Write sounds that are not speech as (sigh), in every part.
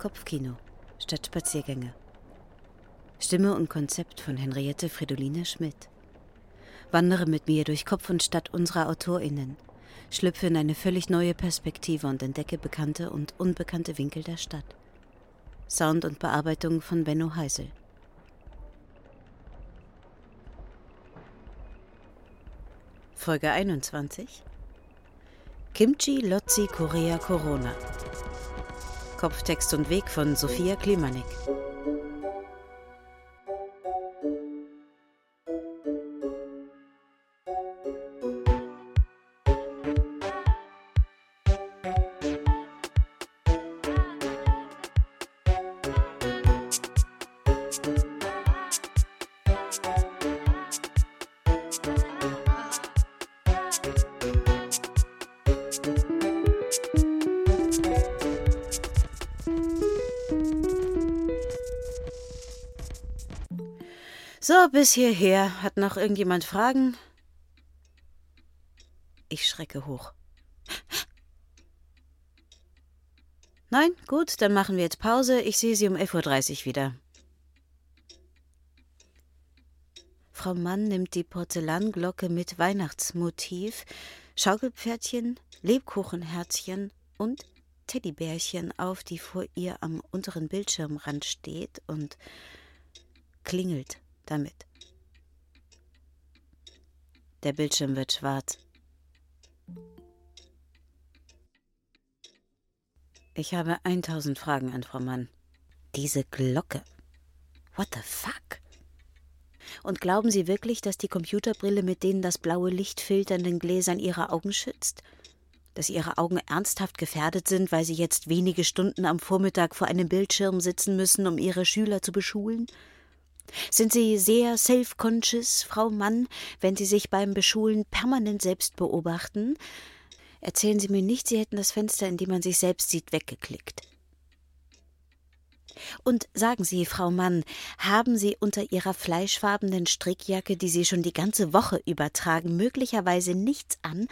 Kopfkino statt Spaziergänge. Stimme und Konzept von Henriette Fridoline Schmidt. Wandere mit mir durch Kopf und Stadt unserer AutorInnen, schlüpfe in eine völlig neue Perspektive und entdecke bekannte und unbekannte Winkel der Stadt. Sound und Bearbeitung von Benno Heisel. Folge 21 Kimchi Lotzi Korea Corona Kopftext und Weg von Sophia Klimanik Bis hierher. Hat noch irgendjemand Fragen? Ich schrecke hoch. Nein? Gut, dann machen wir jetzt Pause. Ich sehe Sie um 11.30 Uhr wieder. Frau Mann nimmt die Porzellanglocke mit Weihnachtsmotiv, Schaukelpferdchen, Lebkuchenherzchen und Teddybärchen auf, die vor ihr am unteren Bildschirmrand steht und klingelt damit. Der Bildschirm wird schwarz. Ich habe 1000 Fragen an Frau Mann. Diese Glocke. What the fuck? Und glauben Sie wirklich, dass die Computerbrille mit denen das blaue Licht filternden Gläsern Ihre Augen schützt? Dass Ihre Augen ernsthaft gefährdet sind, weil Sie jetzt wenige Stunden am Vormittag vor einem Bildschirm sitzen müssen, um Ihre Schüler zu beschulen? Sind Sie sehr self-conscious, Frau Mann, wenn Sie sich beim Beschulen permanent selbst beobachten? Erzählen Sie mir nicht, Sie hätten das Fenster, in dem man sich selbst sieht, weggeklickt. Und sagen Sie, Frau Mann, haben Sie unter Ihrer fleischfarbenen Strickjacke, die Sie schon die ganze Woche übertragen, möglicherweise nichts an?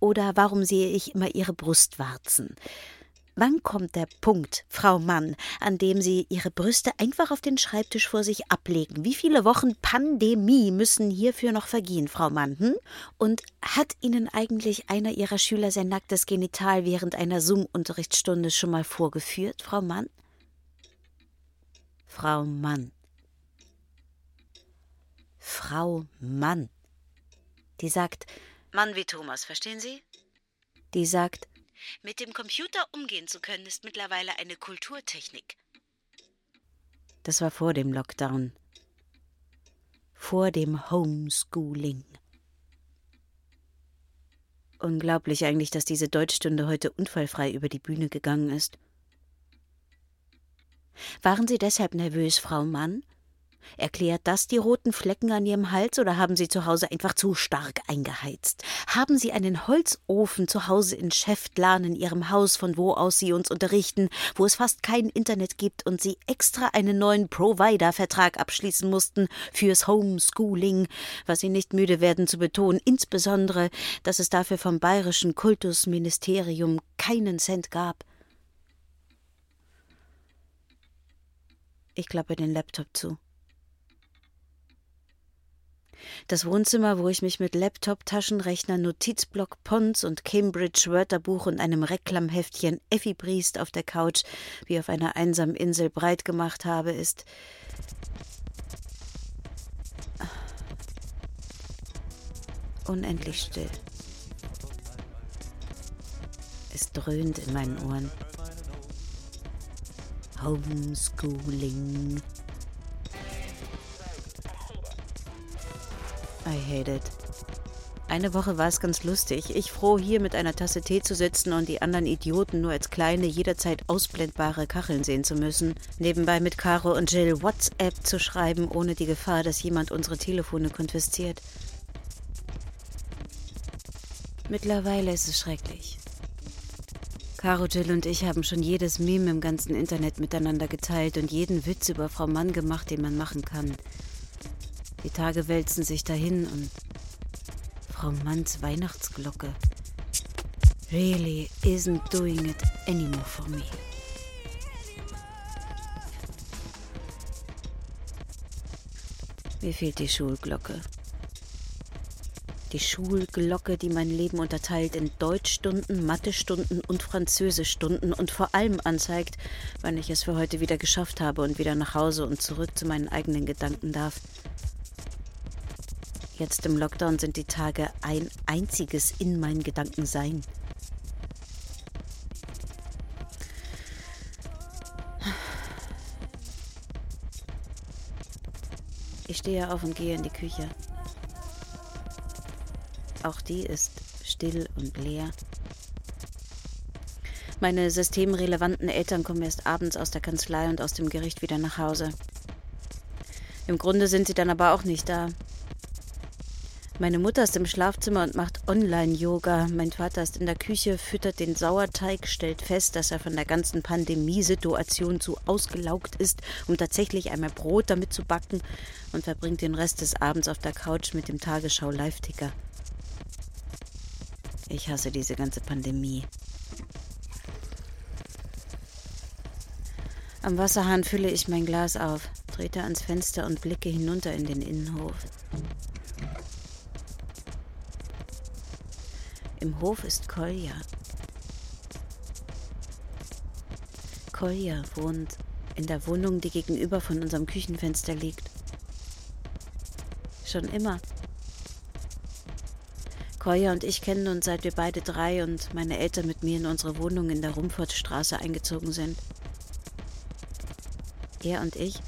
Oder warum sehe ich immer Ihre Brustwarzen? Wann kommt der Punkt, Frau Mann, an dem Sie Ihre Brüste einfach auf den Schreibtisch vor sich ablegen? Wie viele Wochen Pandemie müssen hierfür noch vergehen, Frau Mann? Hm? Und hat Ihnen eigentlich einer Ihrer Schüler sein nacktes Genital während einer Zoom-Unterrichtsstunde schon mal vorgeführt, Frau Mann? Frau Mann. Frau Mann. Die sagt, Mann wie Thomas, verstehen Sie? Die sagt, mit dem Computer umgehen zu können, ist mittlerweile eine Kulturtechnik. Das war vor dem Lockdown. Vor dem Homeschooling. Unglaublich eigentlich, dass diese Deutschstunde heute unfallfrei über die Bühne gegangen ist. Waren Sie deshalb nervös, Frau Mann? Erklärt das die roten Flecken an Ihrem Hals oder haben Sie zu Hause einfach zu stark eingeheizt? Haben Sie einen Holzofen zu Hause in Schäftlarn in Ihrem Haus, von wo aus Sie uns unterrichten, wo es fast kein Internet gibt und Sie extra einen neuen Provider-Vertrag abschließen mussten fürs Homeschooling, was Sie nicht müde werden zu betonen, insbesondere, dass es dafür vom bayerischen Kultusministerium keinen Cent gab? Ich klappe den Laptop zu. Das Wohnzimmer, wo ich mich mit Laptop, Taschenrechner, Notizblock, Pons und Cambridge Wörterbuch und einem Reklamheftchen Effi Briest auf der Couch wie auf einer einsamen Insel breit gemacht habe, ist unendlich still. Es dröhnt in meinen Ohren. Homeschooling. I hate it. Eine Woche war es ganz lustig. Ich froh, hier mit einer Tasse Tee zu sitzen und die anderen Idioten nur als kleine, jederzeit ausblendbare Kacheln sehen zu müssen. Nebenbei mit Caro und Jill WhatsApp zu schreiben, ohne die Gefahr, dass jemand unsere Telefone konfisziert. Mittlerweile ist es schrecklich. Caro, Jill und ich haben schon jedes Meme im ganzen Internet miteinander geteilt und jeden Witz über Frau Mann gemacht, den man machen kann. Die Tage wälzen sich dahin und Frau Manns Weihnachtsglocke really isn't doing it anymore for me. Mir fehlt die Schulglocke. Die Schulglocke, die mein Leben unterteilt in Deutschstunden, Mathestunden und Französischstunden und vor allem anzeigt, wann ich es für heute wieder geschafft habe und wieder nach Hause und zurück zu meinen eigenen Gedanken darf. Jetzt im Lockdown sind die Tage ein einziges in meinen Gedanken sein. Ich stehe auf und gehe in die Küche. Auch die ist still und leer. Meine systemrelevanten Eltern kommen erst abends aus der Kanzlei und aus dem Gericht wieder nach Hause. Im Grunde sind sie dann aber auch nicht da. Meine Mutter ist im Schlafzimmer und macht Online-Yoga. Mein Vater ist in der Küche, füttert den Sauerteig, stellt fest, dass er von der ganzen Pandemiesituation zu ausgelaugt ist, um tatsächlich einmal Brot damit zu backen und verbringt den Rest des Abends auf der Couch mit dem Tagesschau-Live-Ticker. Ich hasse diese ganze Pandemie. Am Wasserhahn fülle ich mein Glas auf, trete ans Fenster und blicke hinunter in den Innenhof. Im Hof ist Kolja. Kolja wohnt in der Wohnung, die gegenüber von unserem Küchenfenster liegt. Schon immer. Kolja und ich kennen uns seit wir beide drei und meine Eltern mit mir in unsere Wohnung in der Rumfortstraße eingezogen sind. Er und ich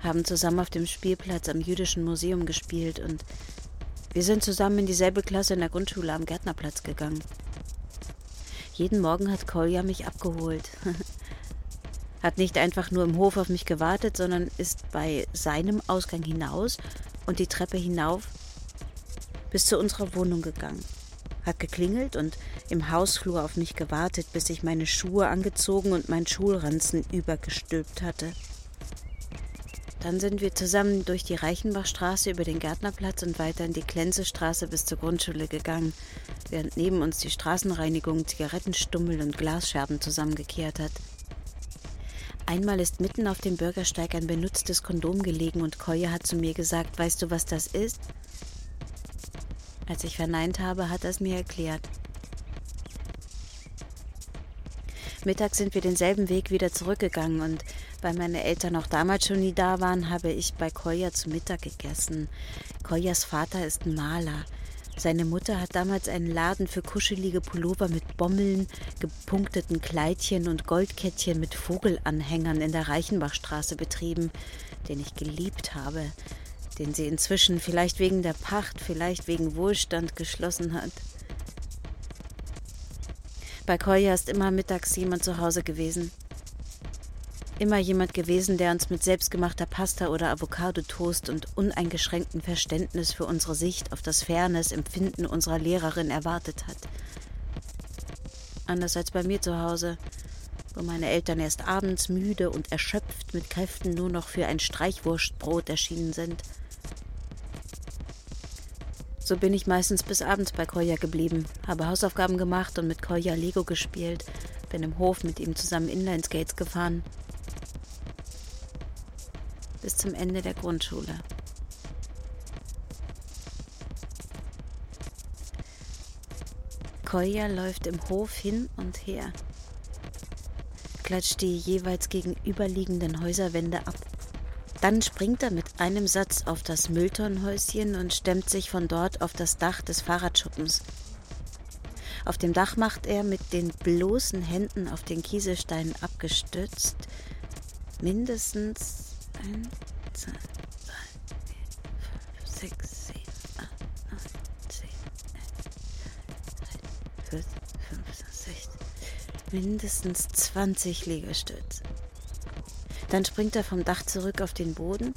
haben zusammen auf dem Spielplatz am Jüdischen Museum gespielt und wir sind zusammen in dieselbe Klasse in der Grundschule am Gärtnerplatz gegangen. Jeden Morgen hat Kolja mich abgeholt. (laughs) hat nicht einfach nur im Hof auf mich gewartet, sondern ist bei seinem Ausgang hinaus und die Treppe hinauf bis zu unserer Wohnung gegangen. Hat geklingelt und im Hausflur auf mich gewartet, bis ich meine Schuhe angezogen und mein Schulranzen übergestülpt hatte. Dann sind wir zusammen durch die Reichenbachstraße über den Gärtnerplatz und weiter in die Klenzestraße bis zur Grundschule gegangen, während neben uns die Straßenreinigung Zigarettenstummel und Glasscherben zusammengekehrt hat. Einmal ist mitten auf dem Bürgersteig ein benutztes Kondom gelegen und Koya hat zu mir gesagt, weißt du, was das ist? Als ich verneint habe, hat er es mir erklärt. Mittags sind wir denselben Weg wieder zurückgegangen und weil meine Eltern auch damals schon nie da waren, habe ich bei Koya zu Mittag gegessen. Koyas Vater ist Maler. Seine Mutter hat damals einen Laden für kuschelige Pullover mit Bommeln, gepunkteten Kleidchen und Goldkettchen mit Vogelanhängern in der Reichenbachstraße betrieben, den ich geliebt habe, den sie inzwischen vielleicht wegen der Pacht, vielleicht wegen Wohlstand geschlossen hat. Bei Koya ist immer mittags jemand zu Hause gewesen immer jemand gewesen, der uns mit selbstgemachter Pasta oder Avocado-Toast und uneingeschränktem Verständnis für unsere Sicht auf das Fairness Empfinden unserer Lehrerin erwartet hat. Anders als bei mir zu Hause, wo meine Eltern erst abends müde und erschöpft mit Kräften nur noch für ein Streichwurstbrot erschienen sind. So bin ich meistens bis abends bei Koya geblieben, habe Hausaufgaben gemacht und mit Koya Lego gespielt, bin im Hof mit ihm zusammen Inlineskates gefahren bis zum Ende der Grundschule. Koya läuft im Hof hin und her, klatscht die jeweils gegenüberliegenden Häuserwände ab. Dann springt er mit einem Satz auf das Mülltonnenhäuschen und stemmt sich von dort auf das Dach des Fahrradschuppens. Auf dem Dach macht er mit den bloßen Händen auf den Kieselsteinen abgestützt mindestens 1, 2, 3, 4, 5, 6, 7, 8, 9, 10, 11, 12, 15, 16. Mindestens 20 Liegestütze. Dann springt er vom Dach zurück auf den Boden,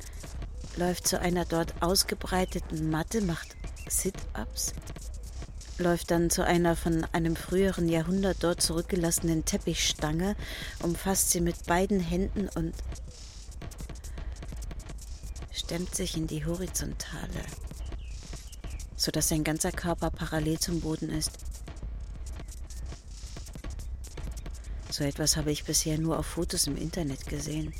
läuft zu einer dort ausgebreiteten Matte, macht Sit-Ups, läuft dann zu einer von einem früheren Jahrhundert dort zurückgelassenen Teppichstange, umfasst sie mit beiden Händen und stemmt sich in die Horizontale, sodass sein ganzer Körper parallel zum Boden ist. So etwas habe ich bisher nur auf Fotos im Internet gesehen.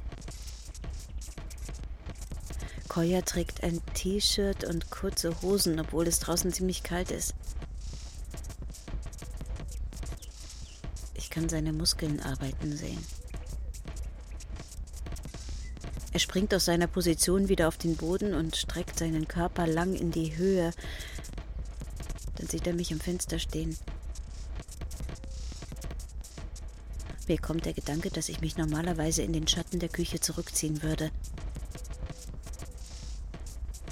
Koya trägt ein T-Shirt und kurze Hosen, obwohl es draußen ziemlich kalt ist. Ich kann seine Muskeln arbeiten sehen. Er springt aus seiner Position wieder auf den Boden und streckt seinen Körper lang in die Höhe. Dann sieht er mich im Fenster stehen. Mir kommt der Gedanke, dass ich mich normalerweise in den Schatten der Küche zurückziehen würde.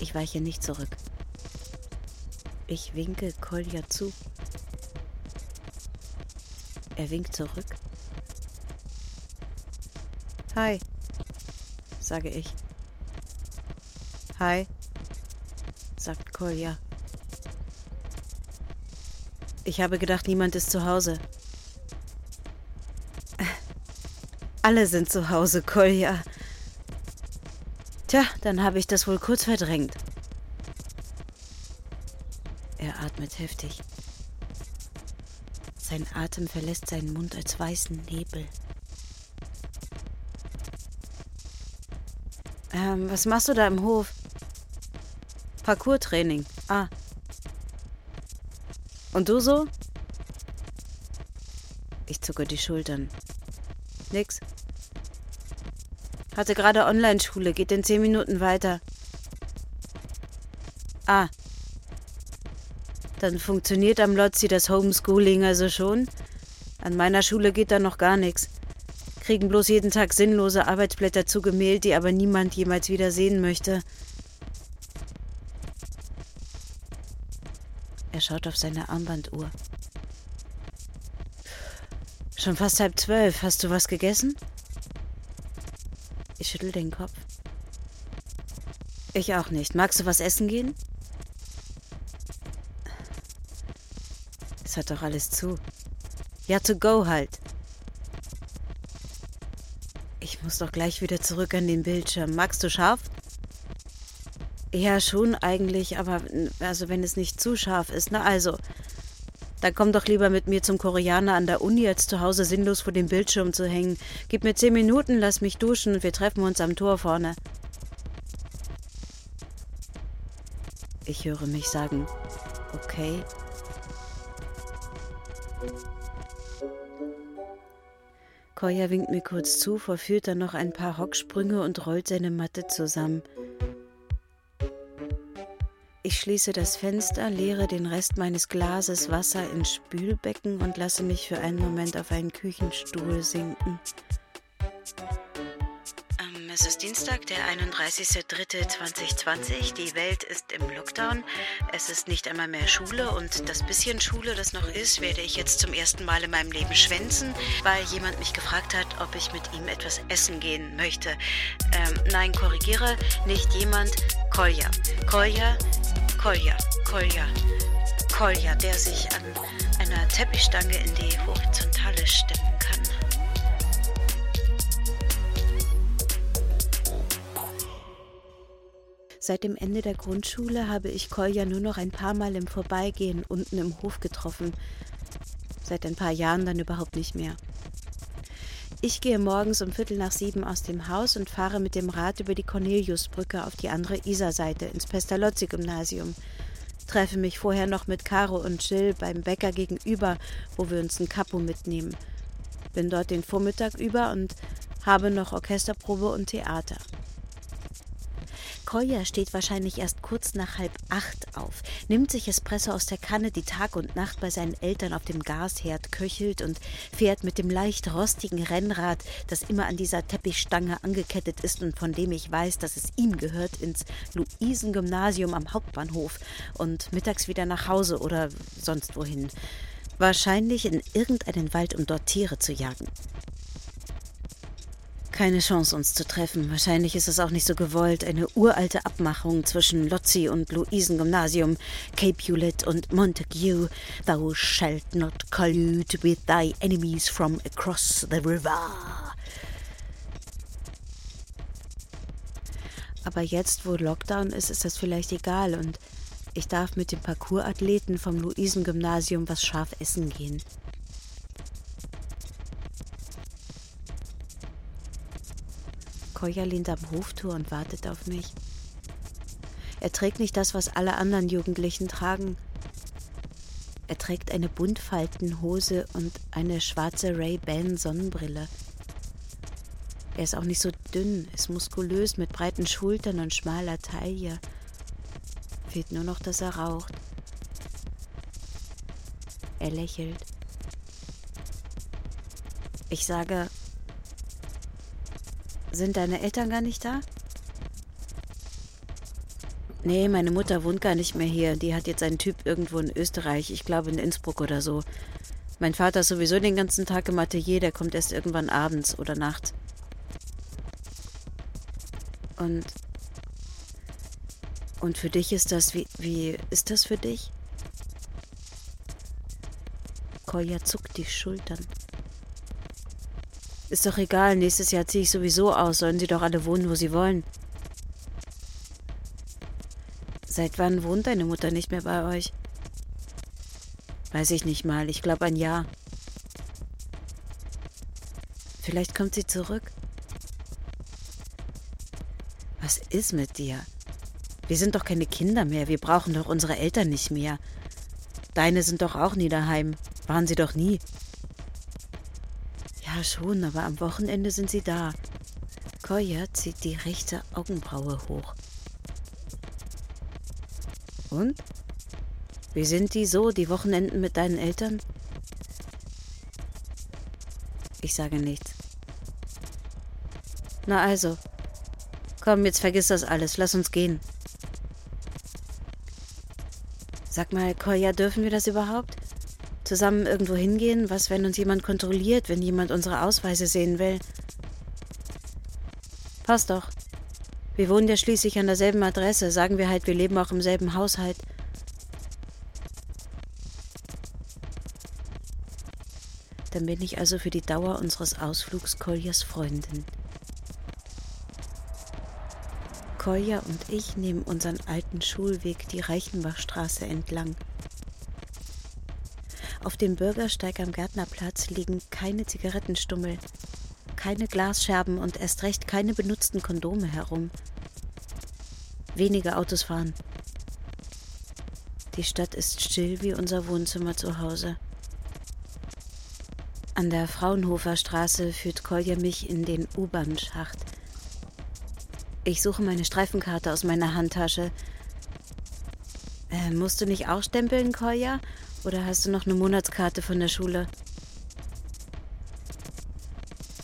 Ich weiche nicht zurück. Ich winke Kolja zu. Er winkt zurück. Hi, sage ich. Hi, sagt Kolja. Ich habe gedacht, niemand ist zu Hause. (laughs) Alle sind zu Hause, Kolja. Tja, dann habe ich das wohl kurz verdrängt. Er atmet heftig. Sein Atem verlässt seinen Mund als weißen Nebel. Ähm, was machst du da im Hof? Parkour-Training. Ah. Und du so? Ich zucke die Schultern. Nix. Hatte gerade Online-Schule, geht in zehn Minuten weiter. Ah. Dann funktioniert am Lotzi das Homeschooling also schon? An meiner Schule geht da noch gar nichts. Kriegen bloß jeden Tag sinnlose Arbeitsblätter zugemailt, die aber niemand jemals wieder sehen möchte. Er schaut auf seine Armbanduhr. Schon fast halb zwölf. Hast du was gegessen? Ich schüttel den Kopf. Ich auch nicht. Magst du was essen gehen? Es hat doch alles zu. Ja, to go halt. Muss doch gleich wieder zurück an den Bildschirm. Magst du scharf? Ja, schon eigentlich, aber also wenn es nicht zu scharf ist, na also. Dann komm doch lieber mit mir zum Koreaner an der Uni, als zu Hause sinnlos vor dem Bildschirm zu hängen. Gib mir zehn Minuten, lass mich duschen und wir treffen uns am Tor vorne. Ich höre mich sagen, okay. Koya winkt mir kurz zu, verführt dann noch ein paar Hocksprünge und rollt seine Matte zusammen. Ich schließe das Fenster, leere den Rest meines Glases Wasser ins Spülbecken und lasse mich für einen Moment auf einen Küchenstuhl sinken. Es ist Dienstag, der 31.03.2020. Die Welt ist im Lockdown. Es ist nicht einmal mehr Schule und das bisschen Schule, das noch ist, werde ich jetzt zum ersten Mal in meinem Leben schwänzen, weil jemand mich gefragt hat, ob ich mit ihm etwas essen gehen möchte. Ähm, nein, korrigiere, nicht jemand, Kolja. Kolja Kolja, Kolja, Kolja, der sich an einer Teppichstange in die Horizontale stemmen kann. Seit dem Ende der Grundschule habe ich Kolja nur noch ein paar Mal im Vorbeigehen unten im Hof getroffen. Seit ein paar Jahren dann überhaupt nicht mehr. Ich gehe morgens um Viertel nach sieben aus dem Haus und fahre mit dem Rad über die Corneliusbrücke auf die andere Isarseite ins Pestalozzi-Gymnasium. Treffe mich vorher noch mit Caro und Jill beim Bäcker gegenüber, wo wir uns ein Capo mitnehmen. Bin dort den Vormittag über und habe noch Orchesterprobe und Theater. Koya steht wahrscheinlich erst kurz nach halb acht auf, nimmt sich Espresso aus der Kanne, die Tag und Nacht bei seinen Eltern auf dem Gasherd köchelt und fährt mit dem leicht rostigen Rennrad, das immer an dieser Teppichstange angekettet ist und von dem ich weiß, dass es ihm gehört, ins Luisengymnasium am Hauptbahnhof und mittags wieder nach Hause oder sonst wohin. Wahrscheinlich in irgendeinen Wald, um dort Tiere zu jagen keine Chance, uns zu treffen. Wahrscheinlich ist es auch nicht so gewollt. Eine uralte Abmachung zwischen Lotzi und Luisengymnasium, Capulet und Montague. Thou shalt not collude with thy enemies from across the river. Aber jetzt, wo Lockdown ist, ist das vielleicht egal und ich darf mit dem Parkourathleten vom Luisengymnasium was scharf essen gehen. Koya lehnt am Hoftor und wartet auf mich. Er trägt nicht das, was alle anderen Jugendlichen tragen. Er trägt eine Buntfaltenhose und eine schwarze Ray-Ban Sonnenbrille. Er ist auch nicht so dünn, ist muskulös mit breiten Schultern und schmaler Taille. Fehlt nur noch, dass er raucht. Er lächelt. Ich sage, sind deine Eltern gar nicht da? Nee, meine Mutter wohnt gar nicht mehr hier. Die hat jetzt einen Typ irgendwo in Österreich, ich glaube in Innsbruck oder so. Mein Vater ist sowieso den ganzen Tag im Atelier, der kommt erst irgendwann abends oder nachts. Und. Und für dich ist das, wie, wie ist das für dich? Kolja zuckt die Schultern. Ist doch egal, nächstes Jahr ziehe ich sowieso aus, sollen sie doch alle wohnen, wo sie wollen. Seit wann wohnt deine Mutter nicht mehr bei euch? Weiß ich nicht mal, ich glaube ein Jahr. Vielleicht kommt sie zurück. Was ist mit dir? Wir sind doch keine Kinder mehr, wir brauchen doch unsere Eltern nicht mehr. Deine sind doch auch nie daheim, waren sie doch nie. Schon, aber am Wochenende sind sie da. Koya zieht die rechte Augenbraue hoch. Und? Wie sind die so, die Wochenenden mit deinen Eltern? Ich sage nichts. Na also. Komm, jetzt vergiss das alles. Lass uns gehen. Sag mal, Koya, dürfen wir das überhaupt? Zusammen irgendwo hingehen? Was, wenn uns jemand kontrolliert, wenn jemand unsere Ausweise sehen will? Passt doch. Wir wohnen ja schließlich an derselben Adresse. Sagen wir halt, wir leben auch im selben Haushalt. Dann bin ich also für die Dauer unseres Ausflugs Koljas Freundin. Kolja und ich nehmen unseren alten Schulweg die Reichenbachstraße entlang. Auf dem Bürgersteig am Gärtnerplatz liegen keine Zigarettenstummel, keine Glasscherben und erst recht keine benutzten Kondome herum. Wenige Autos fahren. Die Stadt ist still wie unser Wohnzimmer zu Hause. An der Fraunhofer Straße führt Kolja mich in den U-Bahn-Schacht. Ich suche meine Streifenkarte aus meiner Handtasche. Äh, musst du nicht auch stempeln, Kolja? Oder hast du noch eine Monatskarte von der Schule?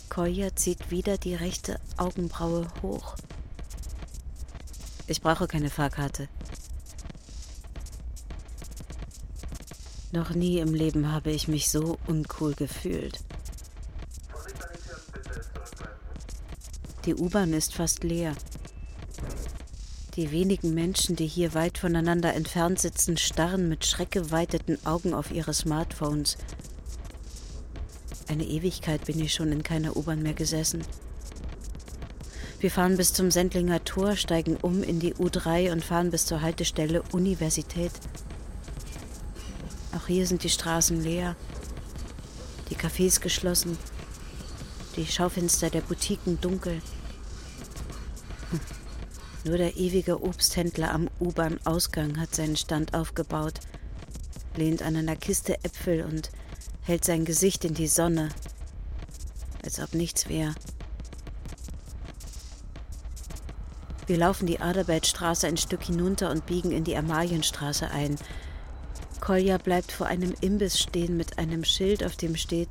Koya zieht wieder die rechte Augenbraue hoch. Ich brauche keine Fahrkarte. Noch nie im Leben habe ich mich so uncool gefühlt. Die U-Bahn ist fast leer. Die wenigen Menschen, die hier weit voneinander entfernt sitzen, starren mit schreckgeweiteten Augen auf ihre Smartphones. Eine Ewigkeit bin ich schon in keiner U-Bahn mehr gesessen. Wir fahren bis zum Sendlinger Tor, steigen um in die U3 und fahren bis zur Haltestelle Universität. Auch hier sind die Straßen leer, die Cafés geschlossen, die Schaufenster der Boutiquen dunkel. Nur der ewige Obsthändler am U-Bahn-Ausgang hat seinen Stand aufgebaut, lehnt an einer Kiste Äpfel und hält sein Gesicht in die Sonne, als ob nichts wäre. Wir laufen die Adelbertstraße ein Stück hinunter und biegen in die Amalienstraße ein. Kolja bleibt vor einem Imbiss stehen mit einem Schild, auf dem steht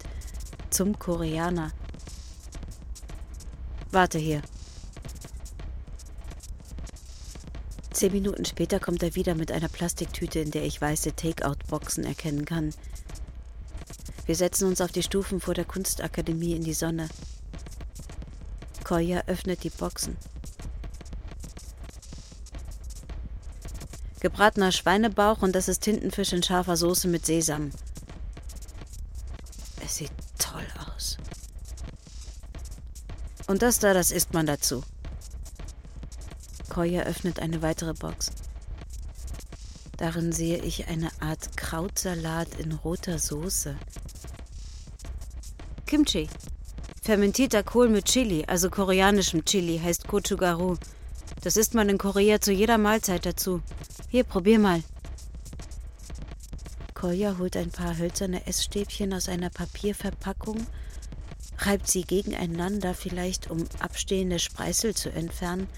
zum Koreaner. Warte hier, Zehn Minuten später kommt er wieder mit einer Plastiktüte, in der ich weiße Take-out-Boxen erkennen kann. Wir setzen uns auf die Stufen vor der Kunstakademie in die Sonne. Koya öffnet die Boxen. Gebratener Schweinebauch und das ist Tintenfisch in scharfer Soße mit Sesam. Es sieht toll aus. Und das da, das isst man dazu. Koya öffnet eine weitere Box. Darin sehe ich eine Art Krautsalat in roter Soße. Kimchi. Fermentierter Kohl mit Chili, also koreanischem Chili, heißt Gochugaru. Das isst man in Korea zu jeder Mahlzeit dazu. Hier, probier mal. Kolja holt ein paar hölzerne Essstäbchen aus einer Papierverpackung, reibt sie gegeneinander, vielleicht um abstehende Spreißel zu entfernen,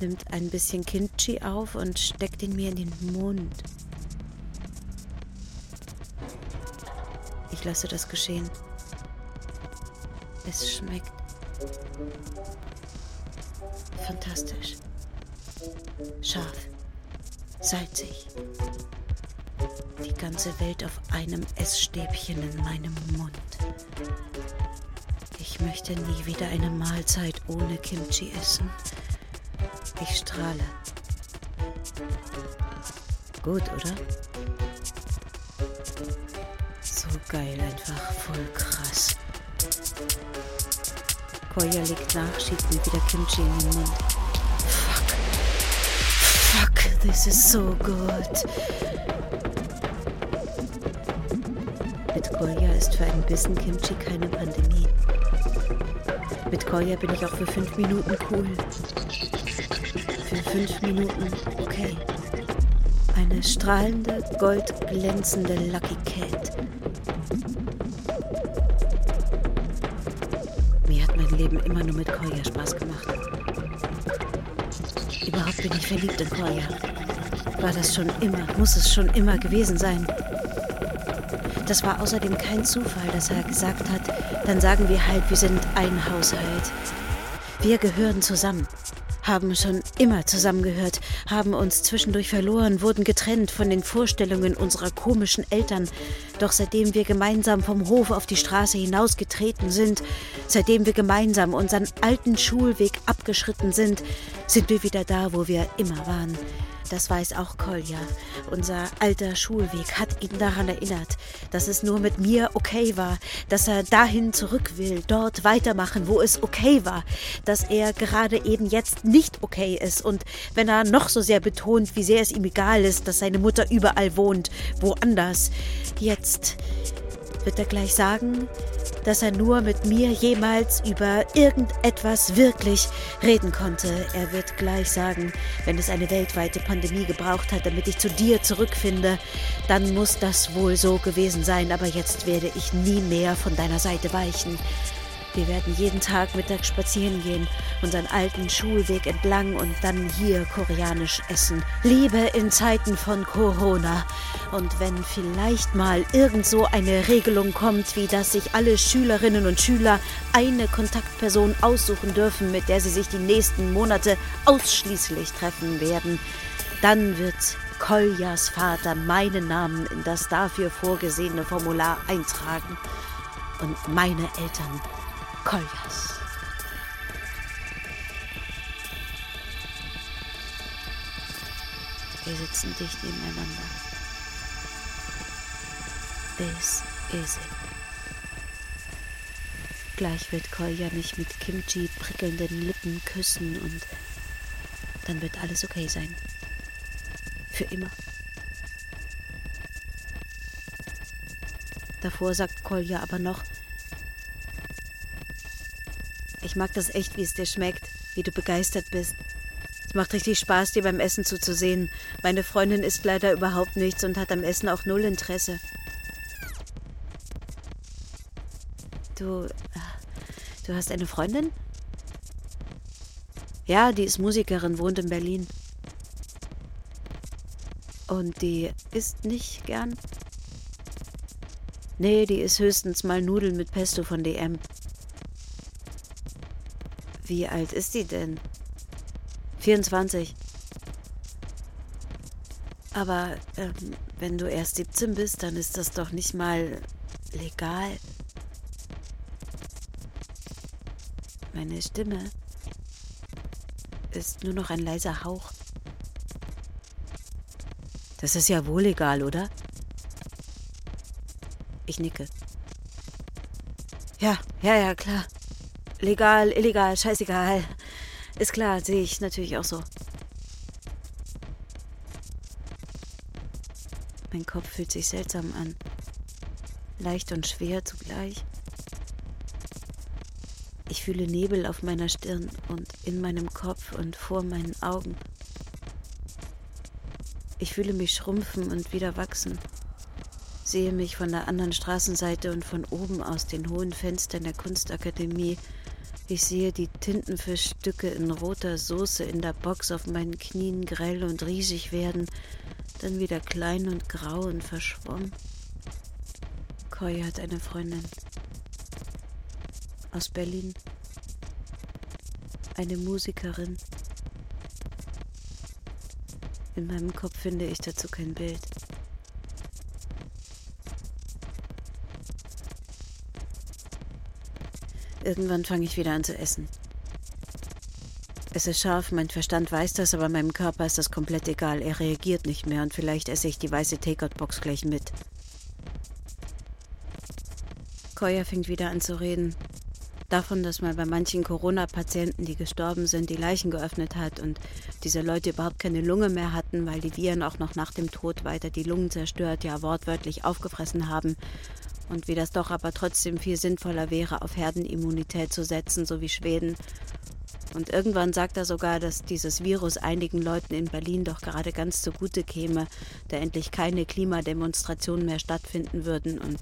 nimmt ein bisschen Kimchi auf und steckt ihn mir in den Mund. Ich lasse das geschehen. Es schmeckt fantastisch. Scharf, salzig. Die ganze Welt auf einem Essstäbchen in meinem Mund. Ich möchte nie wieder eine Mahlzeit ohne Kimchi essen. Ich strahle. Gut, oder? So geil, einfach voll krass. Koya legt nach, schiebt mir wieder Kimchi in den Mund. Fuck. Fuck, this is so good. Mit Koya ist für einen Bissen Kimchi keine Pandemie. Mit Koya bin ich auch für fünf Minuten cool. Für fünf Minuten okay. Eine strahlende, goldglänzende Lucky Cat. Mir hat mein Leben immer nur mit Koya Spaß gemacht. Überhaupt bin ich verliebt in Koya. War das schon immer, muss es schon immer gewesen sein. Das war außerdem kein Zufall, dass er gesagt hat, dann sagen wir halt, wir sind ein Haushalt. Wir gehören zusammen, haben schon immer zusammengehört, haben uns zwischendurch verloren, wurden getrennt von den Vorstellungen unserer komischen Eltern. Doch seitdem wir gemeinsam vom Hof auf die Straße hinausgetreten sind, seitdem wir gemeinsam unseren alten Schulweg abgeschritten sind, sind wir wieder da, wo wir immer waren. Das weiß auch Kolja. Unser alter Schulweg hat ihn daran erinnert, dass es nur mit mir okay war, dass er dahin zurück will, dort weitermachen, wo es okay war, dass er gerade eben jetzt nicht okay ist und wenn er noch so sehr betont, wie sehr es ihm egal ist, dass seine Mutter überall wohnt, woanders, jetzt wird er gleich sagen, dass er nur mit mir jemals über irgendetwas wirklich reden konnte. Er wird gleich sagen, wenn es eine weltweite Pandemie gebraucht hat, damit ich zu dir zurückfinde, dann muss das wohl so gewesen sein, aber jetzt werde ich nie mehr von deiner Seite weichen. Wir werden jeden Tag mittags spazieren gehen, unseren alten Schulweg entlang und dann hier koreanisch essen. Liebe in Zeiten von Corona. Und wenn vielleicht mal irgend so eine Regelung kommt, wie dass sich alle Schülerinnen und Schüler eine Kontaktperson aussuchen dürfen, mit der sie sich die nächsten Monate ausschließlich treffen werden, dann wird Koljas Vater meinen Namen in das dafür vorgesehene Formular eintragen und meine Eltern Koljas. Wir sitzen dicht nebeneinander. This is it. Gleich wird Kolja mich mit Kimchi prickelnden Lippen küssen und dann wird alles okay sein. Für immer. Davor sagt Kolja aber noch, ich mag das echt, wie es dir schmeckt, wie du begeistert bist. Es macht richtig Spaß, dir beim Essen zuzusehen. Meine Freundin isst leider überhaupt nichts und hat am Essen auch null Interesse. Du. Äh, du hast eine Freundin? Ja, die ist Musikerin, wohnt in Berlin. Und die isst nicht gern? Nee, die isst höchstens mal Nudeln mit Pesto von DM. Wie alt ist die denn? 24. Aber ähm, wenn du erst 17 bist, dann ist das doch nicht mal legal. Meine Stimme ist nur noch ein leiser Hauch. Das ist ja wohl egal, oder? Ich nicke. Ja, ja, ja, klar. Legal, illegal, scheißegal. Ist klar, sehe ich natürlich auch so. Mein Kopf fühlt sich seltsam an. Leicht und schwer zugleich. Ich fühle Nebel auf meiner Stirn und in meinem Kopf und vor meinen Augen. Ich fühle mich schrumpfen und wieder wachsen, sehe mich von der anderen Straßenseite und von oben aus den hohen Fenstern der Kunstakademie. Ich sehe die Tintenfischstücke in roter Soße in der Box auf meinen Knien grell und riesig werden, dann wieder klein und grau und verschwommen. Koi hat eine Freundin aus Berlin, eine Musikerin. In meinem Kopf finde ich dazu kein Bild. Irgendwann fange ich wieder an zu essen. Es ist scharf, mein Verstand weiß das, aber meinem Körper ist das komplett egal. Er reagiert nicht mehr und vielleicht esse ich die weiße Takeout-Box gleich mit. Koya fängt wieder an zu reden. Davon, dass man bei manchen Corona-Patienten, die gestorben sind, die Leichen geöffnet hat und diese Leute überhaupt keine Lunge mehr hatten, weil die Viren auch noch nach dem Tod weiter die Lungen zerstört, ja wortwörtlich aufgefressen haben. Und wie das doch aber trotzdem viel sinnvoller wäre, auf Herdenimmunität zu setzen, so wie Schweden. Und irgendwann sagt er sogar, dass dieses Virus einigen Leuten in Berlin doch gerade ganz zugute käme, da endlich keine Klimademonstrationen mehr stattfinden würden und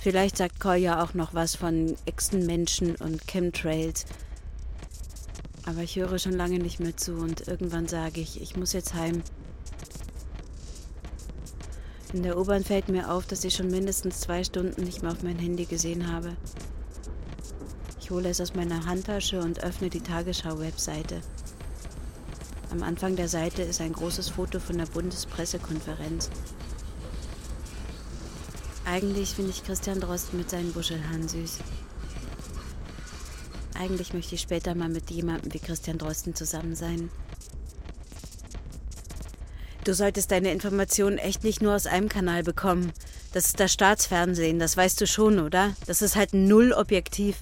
Vielleicht sagt Kolja auch noch was von Echsenmenschen und Chemtrails. Aber ich höre schon lange nicht mehr zu und irgendwann sage ich, ich muss jetzt heim. In der U-Bahn fällt mir auf, dass ich schon mindestens zwei Stunden nicht mehr auf mein Handy gesehen habe. Ich hole es aus meiner Handtasche und öffne die Tagesschau-Webseite. Am Anfang der Seite ist ein großes Foto von der Bundespressekonferenz. Eigentlich finde ich Christian Drosten mit seinen Buschelhaaren süß. Eigentlich möchte ich später mal mit jemandem wie Christian Drosten zusammen sein. Du solltest deine Informationen echt nicht nur aus einem Kanal bekommen. Das ist das Staatsfernsehen, das weißt du schon, oder? Das ist halt null objektiv.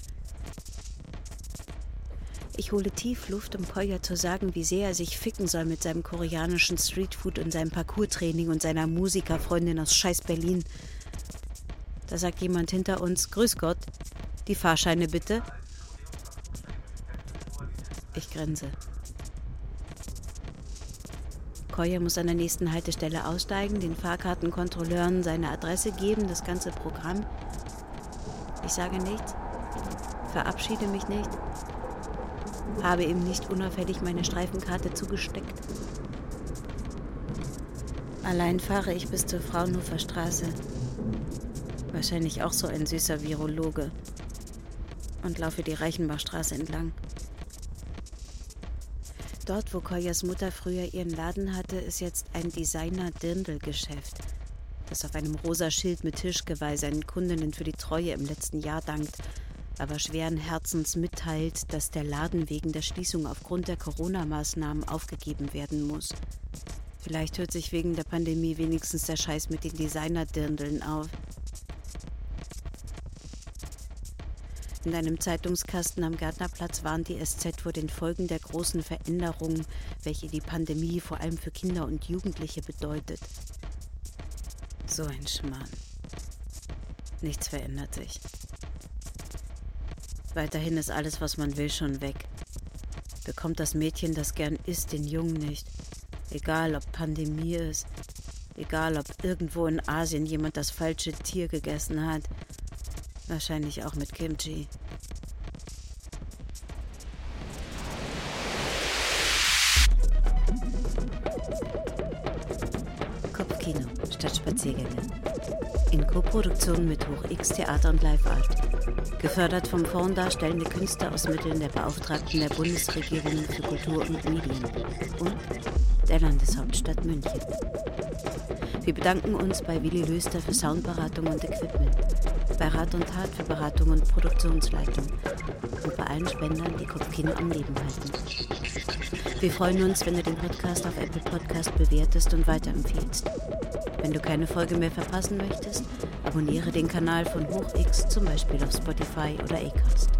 Ich hole tief Luft, um Koya zu sagen, wie sehr er sich ficken soll mit seinem koreanischen Streetfood und seinem Parkour-Training und seiner Musikerfreundin aus scheiß Berlin. Da sagt jemand hinter uns, Grüß Gott, die Fahrscheine bitte. Ich grinse. Koya muss an der nächsten Haltestelle aussteigen, den Fahrkartenkontrolleuren seine Adresse geben, das ganze Programm. Ich sage nichts, verabschiede mich nicht, habe ihm nicht unauffällig meine Streifenkarte zugesteckt. Allein fahre ich bis zur Fraunhofer Straße. Wahrscheinlich auch so ein süßer Virologe. Und laufe die Reichenbachstraße entlang. Dort, wo Koyas Mutter früher ihren Laden hatte, ist jetzt ein Designer-Dirndl-Geschäft, das auf einem rosa Schild mit Tischgeweih seinen Kundinnen für die Treue im letzten Jahr dankt, aber schweren Herzens mitteilt, dass der Laden wegen der Schließung aufgrund der Corona-Maßnahmen aufgegeben werden muss. Vielleicht hört sich wegen der Pandemie wenigstens der Scheiß mit den Designer-Dirndeln auf. In einem Zeitungskasten am Gärtnerplatz warnt die SZ vor den Folgen der großen Veränderungen, welche die Pandemie vor allem für Kinder und Jugendliche bedeutet. So ein Schmarrn. Nichts verändert sich. Weiterhin ist alles, was man will, schon weg. Bekommt das Mädchen, das gern isst, den Jungen nicht. Egal, ob Pandemie ist. Egal, ob irgendwo in Asien jemand das falsche Tier gegessen hat. Wahrscheinlich auch mit Kimchi. Kopfkino statt Spaziergänge. In Koproduktion mit Hoch X Theater und Live Art. Gefördert vom Fonds Darstellende Künste aus Mitteln der Beauftragten der Bundesregierung für Kultur und Medien und der Landeshauptstadt München. Wir bedanken uns bei Willi Löster für Soundberatung und Equipment, bei Rat und Tat für Beratung und Produktionsleitung und bei allen Spendern, die Kopfkino am Leben halten. Wir freuen uns, wenn du den Podcast auf Apple Podcast bewertest und weiterempfiehlst. Wenn du keine Folge mehr verpassen möchtest, abonniere den Kanal von HochX zum Beispiel auf Spotify oder Acast.